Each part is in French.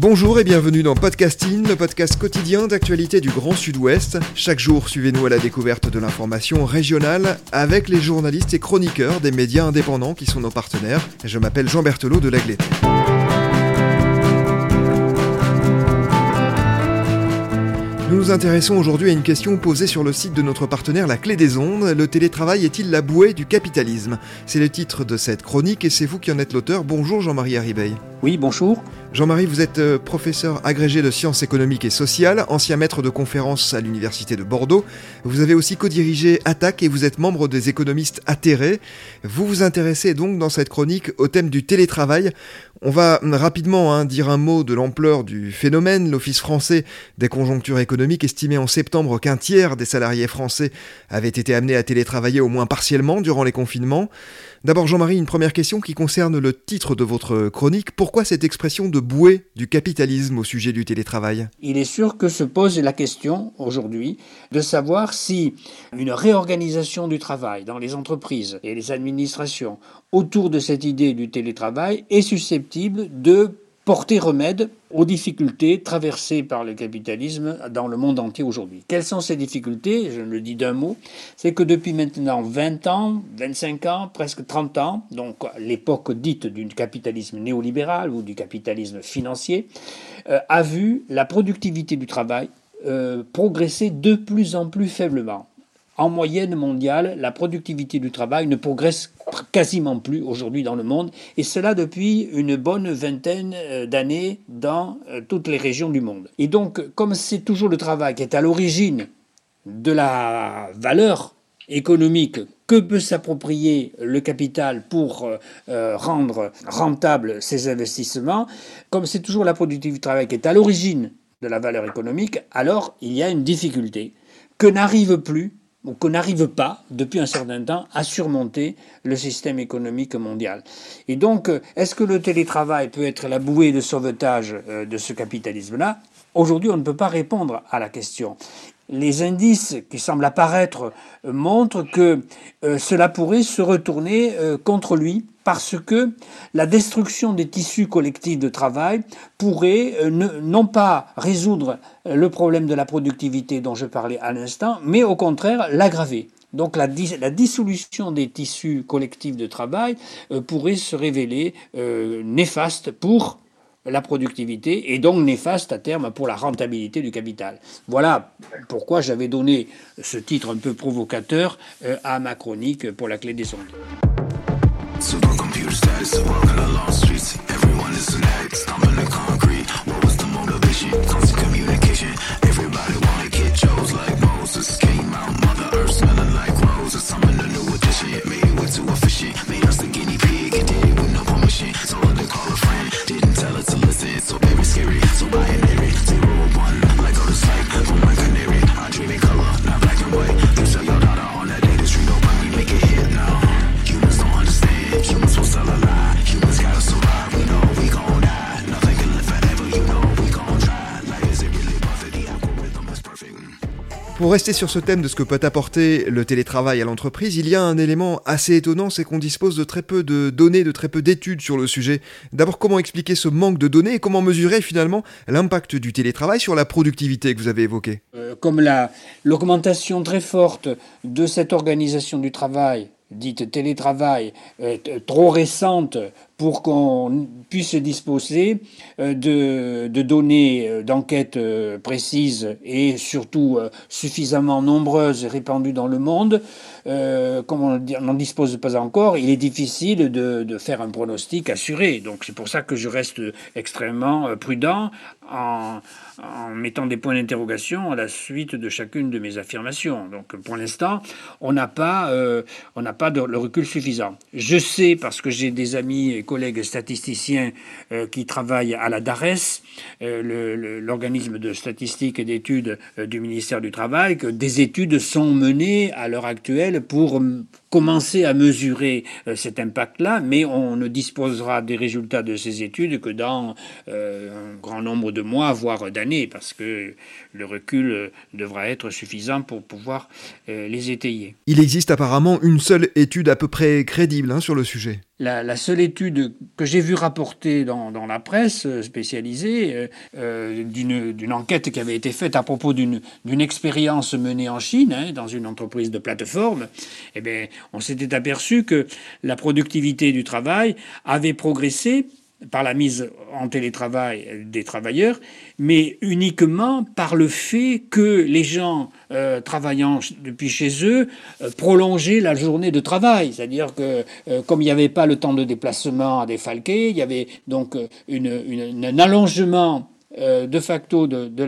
Bonjour et bienvenue dans Podcasting, le podcast quotidien d'actualité du Grand Sud-Ouest. Chaque jour, suivez-nous à la découverte de l'information régionale avec les journalistes et chroniqueurs des médias indépendants qui sont nos partenaires. Je m'appelle Jean Berthelot de Lagleté. Nous nous intéressons aujourd'hui à une question posée sur le site de notre partenaire La Clé des Ondes. Le télétravail est-il la bouée du capitalisme? C'est le titre de cette chronique et c'est vous qui en êtes l'auteur. Bonjour Jean-Marie Arribeil. Oui, bonjour. Jean-Marie, vous êtes euh, professeur agrégé de sciences économiques et sociales, ancien maître de conférences à l'Université de Bordeaux. Vous avez aussi co-dirigé Attaque et vous êtes membre des économistes atterrés. Vous vous intéressez donc dans cette chronique au thème du télétravail. On va rapidement hein, dire un mot de l'ampleur du phénomène. L'Office français des conjonctures économiques estimait en septembre qu'un tiers des salariés français avaient été amenés à télétravailler au moins partiellement durant les confinements. D'abord Jean-Marie, une première question qui concerne le titre de votre chronique. Pourquoi cette expression de bouée du capitalisme au sujet du télétravail. Il est sûr que se pose la question aujourd'hui de savoir si une réorganisation du travail dans les entreprises et les administrations autour de cette idée du télétravail est susceptible de porter remède aux difficultés traversées par le capitalisme dans le monde entier aujourd'hui. Quelles sont ces difficultés? Je le dis d'un mot, c'est que depuis maintenant 20 ans, 25 ans, presque 30 ans, donc l'époque dite du capitalisme néolibéral ou du capitalisme financier, euh, a vu la productivité du travail euh, progresser de plus en plus faiblement en moyenne mondiale, la productivité du travail ne progresse quasiment plus aujourd'hui dans le monde, et cela depuis une bonne vingtaine euh, d'années dans euh, toutes les régions du monde. Et donc, comme c'est toujours le travail qui est à l'origine de la valeur économique que peut s'approprier le capital pour euh, rendre rentable ses investissements, comme c'est toujours la productivité du travail qui est à l'origine de la valeur économique, alors il y a une difficulté que n'arrive plus qu'on n'arrive pas, depuis un certain temps, à surmonter le système économique mondial. Et donc, euh, est-ce que le télétravail peut être la bouée de sauvetage euh, de ce capitalisme-là? Aujourd'hui, on ne peut pas répondre à la question les indices qui semblent apparaître euh, montrent que euh, cela pourrait se retourner euh, contre lui parce que la destruction des tissus collectifs de travail pourrait non pas résoudre le problème de la productivité dont je parlais à l'instant, mais au contraire l'aggraver. Donc la, dissolution des tissus collectifs de travail pourrait se révéler néfaste pour la productivité et donc néfaste à terme pour la rentabilité du capital. Voilà pourquoi j'avais donné ce titre un peu provocateur euh, à ma chronique pour la clé des ondes. Pour rester sur ce thème de ce que peut apporter le télétravail à l'entreprise, il y a un élément assez étonnant, c'est qu'on dispose de très peu de données, de très peu d'études sur le sujet. D'abord, comment expliquer ce manque de données et comment mesurer finalement l'impact du télétravail sur la productivité que vous avez évoquée? Euh, Comme l'augmentation très forte de cette organisation du travail dite télétravail trop récente pour qu'on puisse disposer euh, de, données euh, d'enquête euh, précises et surtout suffisamment nombreuses et répandues dans le monde, comme on n'en dispose pas encore, il est difficile de, faire un pronostic assuré. Donc c'est pour ça que je reste extrêmement prudent en, mettant des points d'interrogation à la suite de chacune de mes affirmations. Donc pour l'instant, on n'a pas, on pas le recul suffisant. Je sais, parce que j'ai des amis collègues statisticiens qui travaillent à la DARES, l'organisme de statistique et d'études du ministère du Travail, que des études sont menées à l'heure actuelle pour commencer à mesurer cet impact-là, mais on ne disposera des résultats de ces études que dans un grand nombre de mois, voire d'années, parce que le recul devra être suffisant pour pouvoir les étayer. Il existe apparemment une seule étude à peu près crédible hein, sur le sujet. La, seule étude que j'ai vue rapporter dans, la presse spécialisée euh, euh, d'une enquête qui avait été faite à propos d'une expérience menée en Chine, hein, dans une entreprise de plateforme, eh bien, on s'était aperçu que la productivité du travail avait progressé par la mise en télétravail des travailleurs, mais uniquement par le fait que les gens euh, travaillant depuis chez eux euh, prolongeaient la journée de travail. C'est-à-dire que euh, comme il n'y avait pas le temps de déplacement à défalquer, il y avait donc une, un allongement de facto de,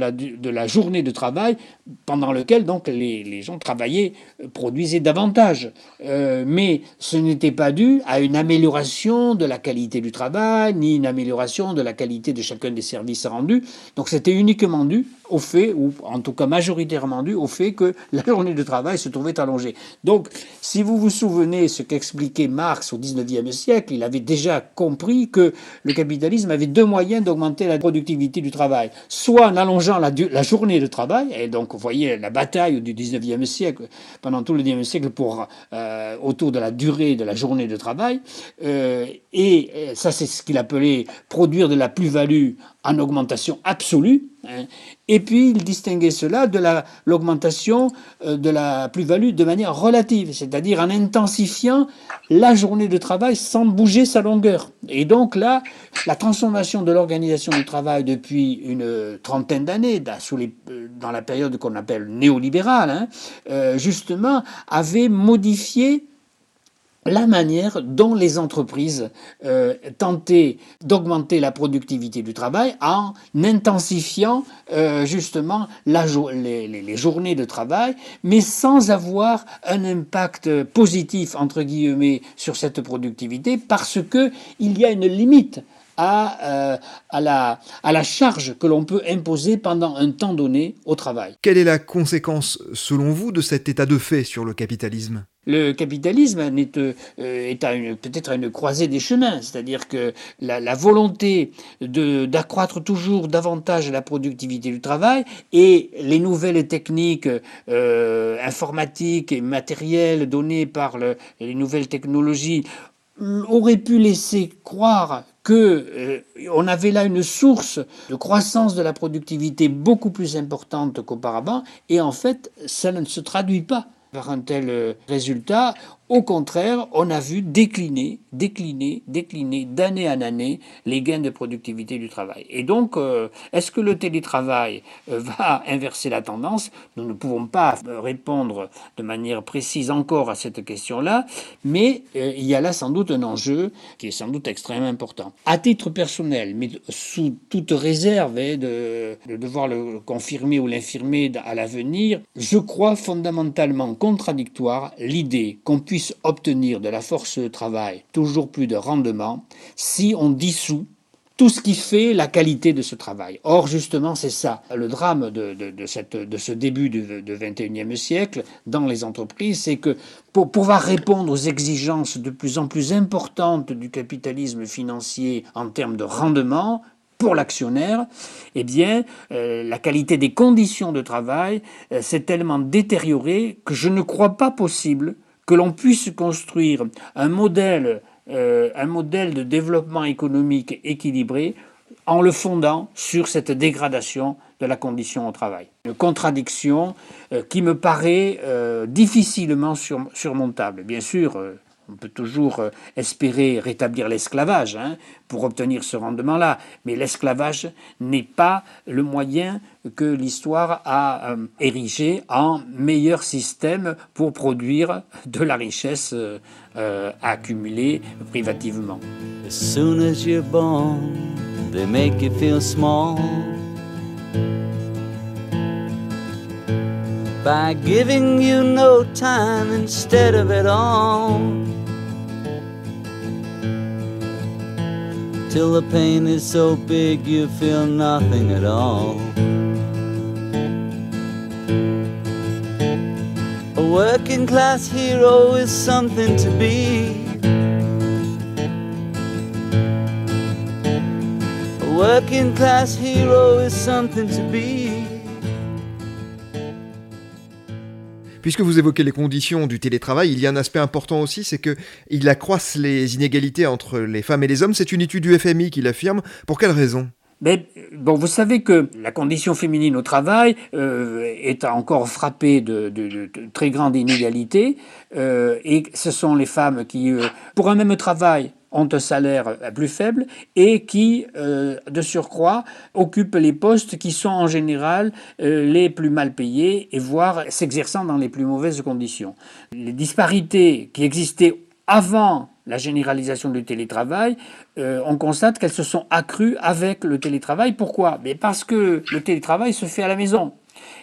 la, journée de travail pendant lequel donc les, gens travaillaient, produisaient davantage. mais ce n'était pas dû à une amélioration de la qualité du travail, ni une amélioration de la qualité de chacun des services rendus. Donc c'était uniquement dû au fait, ou en tout cas majoritairement dû au fait que la journée de travail se trouvait allongée. Donc, si vous vous souvenez ce qu'expliquait Marx au XIXe siècle, il avait déjà compris que le capitalisme avait deux moyens d'augmenter la productivité du travail. Soit en allongeant la, journée de travail, et donc vous voyez la bataille du XIXe siècle, pendant tout le XIXe siècle, pour, euh, autour de la durée de la journée de travail, euh, et euh, ça c'est ce qu'il appelait produire de la plus-value en augmentation absolue. Et puis il distinguait cela de l'augmentation euh, de la plus-value de manière relative, c'est-à-dire en intensifiant la journée de travail sans bouger sa longueur. Et donc là, la transformation de l'organisation du travail depuis une trentaine d'années, dans la période qu'on appelle néolibérale, hein, euh, justement, avait modifié la manière dont les entreprises euh, tentaient d'augmenter la productivité du travail en intensifiant euh, justement les, journées de travail, mais sans avoir un impact positif entre guillemets sur cette productivité, parce que il y a une limite à, euh, à, la, à la charge que l'on peut imposer pendant un temps donné au travail. Quelle est la conséquence, selon vous, de cet état de fait sur le capitalisme? Le capitalisme est, euh, est peut-être à une croisée des chemins, c'est-à-dire que la, volonté d'accroître toujours davantage la productivité du travail et les nouvelles techniques euh, informatiques et matérielles données par les nouvelles technologies auraient pu laisser croire que euh, on avait là une source de croissance de la productivité beaucoup plus importante qu'auparavant, et en fait, ça ne se traduit pas par un tel euh, résultat. Au contraire, on a vu décliner, décliner, décliner d'année en année les gains de productivité du travail. Et donc, euh, est-ce que le télétravail euh, va inverser la tendance? Nous ne pouvons pas répondre de manière précise encore à cette question-là, mais il y a là sans doute un enjeu qui est sans doute extrêmement important. À titre personnel, mais sous toute réserve hein, de devoir le confirmer ou l'infirmer à l'avenir, je crois fondamentalement contradictoire l'idée qu'on puisse obtenir de la force de travail toujours plus de rendement si on dissout tout ce qui fait la qualité de ce travail. Or, justement, c'est ça. Le drame de, cette, de ce début du, 21e siècle dans les entreprises, c'est que pour pouvoir répondre aux exigences de plus en plus importantes du capitalisme financier en termes de rendement, pour l'actionnaire, eh bien, euh, la qualité des conditions de travail euh, s'est tellement détériorée que je ne crois pas possible que l'on puisse construire un modèle, euh, un de développement économique équilibré en le fondant sur cette dégradation de la condition au travail. Une contradiction qui me paraît difficilement surmontable. Bien sûr, on peut toujours euh, espérer rétablir l'esclavage hein, pour obtenir ce rendement-là, mais l'esclavage n'est pas le moyen que l'histoire a euh, érigé en meilleur système pour produire de la richesse euh, accumulée privativement. As soon as you're born, they make you feel small. By giving you no time instead of it all. Till the pain is so big you feel nothing at all. A working class hero is something to be. A working class hero is something to be. Puisque vous évoquez les conditions du télétravail, il y a un aspect important aussi, c'est qu'il accroisse les inégalités entre les femmes et les hommes. C'est une étude du FMI qui l'affirme. Pour quelle raison? Mais vous savez que la condition féminine au travail euh, est encore frappée de, très grandes inégalités, euh, et ce sont les femmes qui, euh, pour un même travail, ont un salaire plus faible et qui, de surcroît, occupent les postes qui sont en général les plus mal payés et voire s'exerçant dans les plus mauvaises conditions. Les disparités qui existaient avant la généralisation du télétravail, euh, on constate qu'elles se sont accrues avec le télétravail. Pourquoi? Parce que le télétravail se fait à la maison.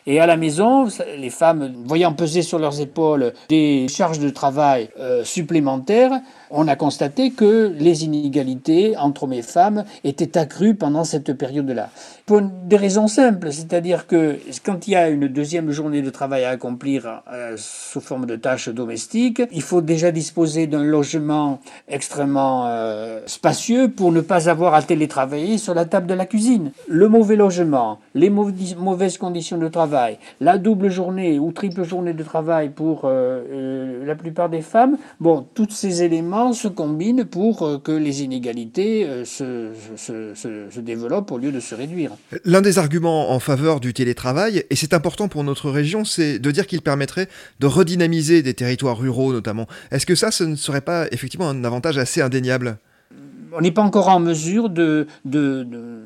Et à la maison, les femmes, voyant peser sur leurs épaules des charges de travail euh, supplémentaires, on a constaté que les inégalités entre hommes et femmes étaient accrues pendant cette période-là. Pour des raisons simples, c'est-à-dire que quand il y a une deuxième journée de travail à accomplir euh, sous forme de tâches domestiques, il faut déjà disposer d'un logement extrêmement euh, spacieux pour ne pas avoir à télétravailler sur la table de la cuisine. Le mauvais logement, les mauvaises conditions de travail, la double journée ou triple journée de travail pour euh, la plupart des femmes, bon, tous ces éléments se combinent pour euh, que les inégalités euh, se, se, développent au lieu de se réduire. L'un des arguments en faveur du télétravail, et c'est important pour notre région, c'est de dire qu'il permettrait de redynamiser des territoires ruraux notamment. Est-ce que ça, ce ne serait pas effectivement un avantage assez indéniable? On n'est pas encore en mesure de, de, de,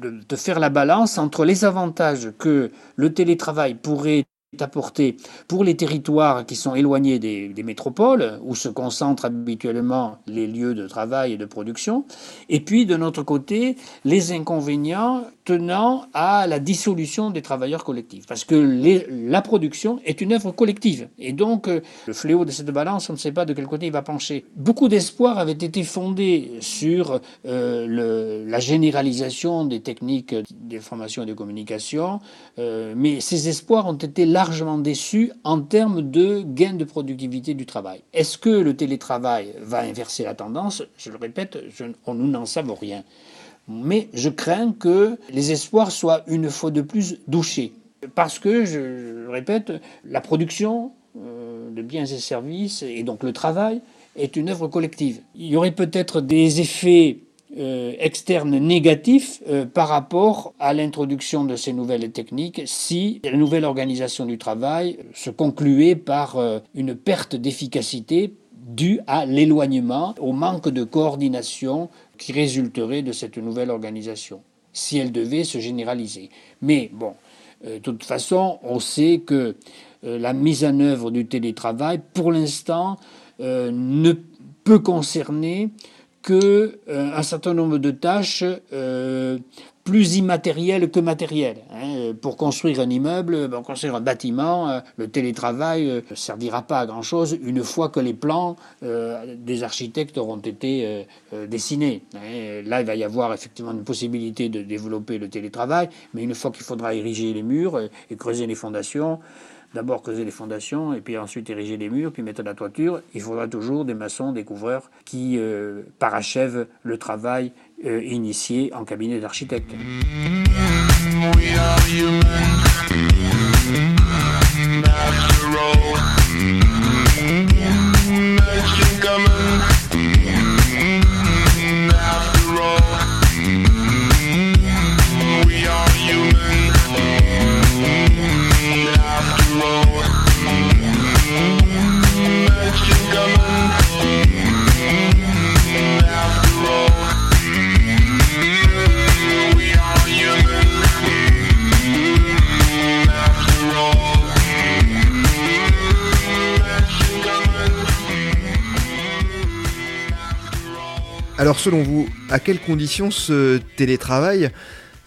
de faire la balance entre les avantages que le télétravail pourrait apporté pour les territoires qui sont éloignés des, métropoles, où se concentrent habituellement les lieux de travail et de production, et puis de notre côté, les inconvénients tenant à la dissolution des travailleurs collectifs. Parce que la production est une œuvre collective, et donc euh, le fléau de cette balance, on ne sait pas de quel côté il va pencher. Beaucoup d'espoirs avaient été fondés sur euh, la généralisation des techniques d'information et de communication, euh, mais ces espoirs ont été là largement déçu en termes de gain de productivité du travail. Est-ce que le télétravail va inverser la tendance? Je le répète, nous n'en savons rien. Mais je crains que les espoirs soient une fois de plus douchés. Parce que, je, le répète, la production euh, de biens et services, et donc le travail, est une œuvre collective. Il y aurait peut-être des effets euh, externe négatif euh, par rapport à l'introduction de ces nouvelles techniques si la nouvelle organisation du travail se concluait par euh, une perte d'efficacité due à l'éloignement, au manque de coordination qui résulterait de cette nouvelle organisation, si elle devait se généraliser. Mais bon, de toute façon, on sait que la mise en œuvre du télétravail, pour l'instant, ne peut concerner que euh, un certain nombre de tâches euh, plus immatérielles que matérielles. Hein. Pour construire un immeuble, construire un bâtiment, euh, le télétravail ne servira pas à grand-chose une fois que les plans des architectes auront été dessinés. Hein. Là, il va y avoir effectivement une possibilité de développer le télétravail, mais une fois qu'il faudra ériger les murs et creuser les fondations, d'abord creuser les fondations et puis ensuite ériger les murs, puis mettre la toiture. Il faudra toujours des maçons, des couvreurs qui euh, parachèvent le travail euh, initié en cabinet d'architecte. Selon vous, à quelles conditions ce télétravail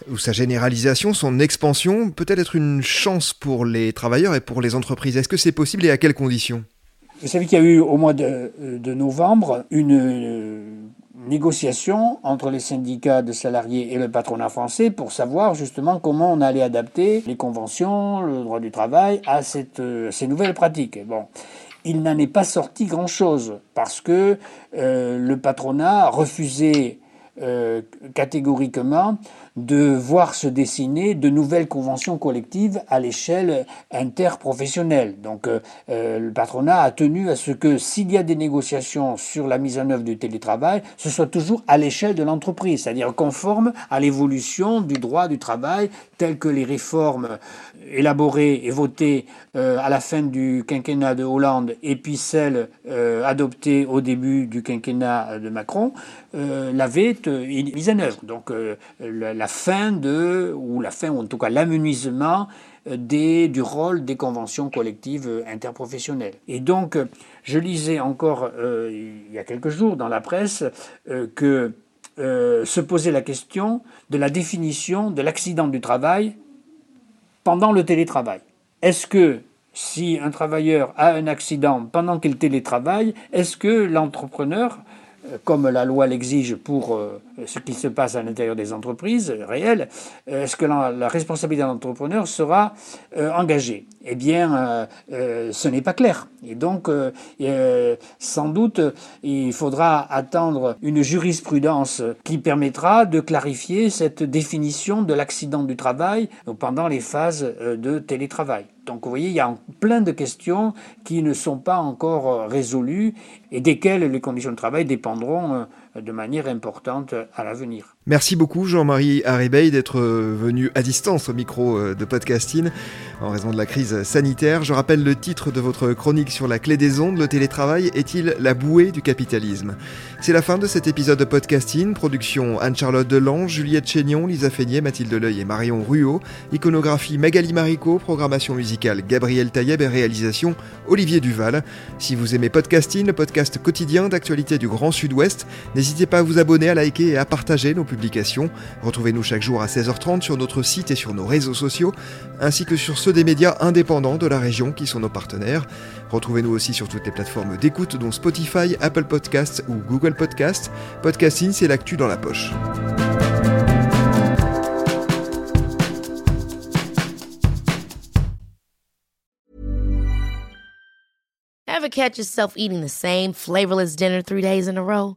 ou sa généralisation, son expansion peut-elle être une chance pour les travailleurs et pour les entreprises? Est-ce que c'est possible et à quelles conditions? Vous savez qu'il y a eu au mois de, novembre une négociations entre les syndicats de salariés et le patronat français pour savoir justement comment on allait adapter les conventions, le droit du travail à cette, euh, ces nouvelles pratiques. Bon, il n'en est pas sorti grand-chose parce que euh, le patronat refusait euh, catégoriquement de voir se dessiner de nouvelles conventions collectives à l'échelle interprofessionnelle. Donc euh, euh, le patronat a tenu à ce que s'il y a des négociations sur la mise en œuvre du télétravail, ce soit toujours à l'échelle de l'entreprise, c'est-à-dire conforme à l'évolution du droit du travail tel que les réformes élaborées et votées euh, à la fin du quinquennat de Hollande et puis celles adoptées au début du quinquennat de Macron l'avaient mise en œuvre. Donc la la fin de, ou la fin, ou en tout cas l'amenuisement euh, du rôle des conventions collectives euh, interprofessionnelles. Et donc, euh, je lisais encore il y a quelques jours dans la presse que se posait la question de la définition de l'accident du travail pendant le télétravail. Est-ce que si un travailleur a un accident pendant qu'il télétravaille, est-ce que l'entrepreneur comme la loi l'exige pour euh, ce qui se passe à l'intérieur des entreprises réelles, euh, est-ce que la, responsabilité de l'entrepreneur sera euh, engagée? Eh bien, ce n'est pas clair. Et donc, sans doute, il faudra attendre une jurisprudence qui permettra de clarifier cette définition de l'accident du travail pendant les phases de télétravail. Donc vous voyez, il y a plein de questions qui ne sont pas encore résolues et desquelles les conditions de travail dépendront de manière importante à l'avenir. Merci beaucoup Jean-Marie Haribey d'être euh, venu à distance au micro euh, de Podcasting en raison de la crise sanitaire. Je rappelle le titre de votre chronique sur la clé des ondes, le télétravail est-il la bouée du capitalisme? C'est la fin de cet épisode de Podcasting, production Anne-Charlotte Delange, Juliette Chénion, Lisa Feignet, Mathilde Leuil et Marion Ruot, iconographie Magali Marico, programmation musicale Gabriel Taïeb et réalisation Olivier Duval. Si vous aimez Podcasting, le podcast quotidien d'actualité du Grand Sud-Ouest, n'hésitez pas à vous abonner, à liker et à partager nos Retrouvez-nous chaque jour à 16h30 sur notre site et sur nos réseaux sociaux, ainsi que sur ceux des médias indépendants de la région qui sont nos partenaires. Retrouvez-nous aussi sur toutes les plateformes d'écoute dont Spotify, Apple Podcasts ou Google Podcasts. Podcasting, c'est l'actu dans la poche. Ever catch yourself eating the same flavorless dinner three days in a row?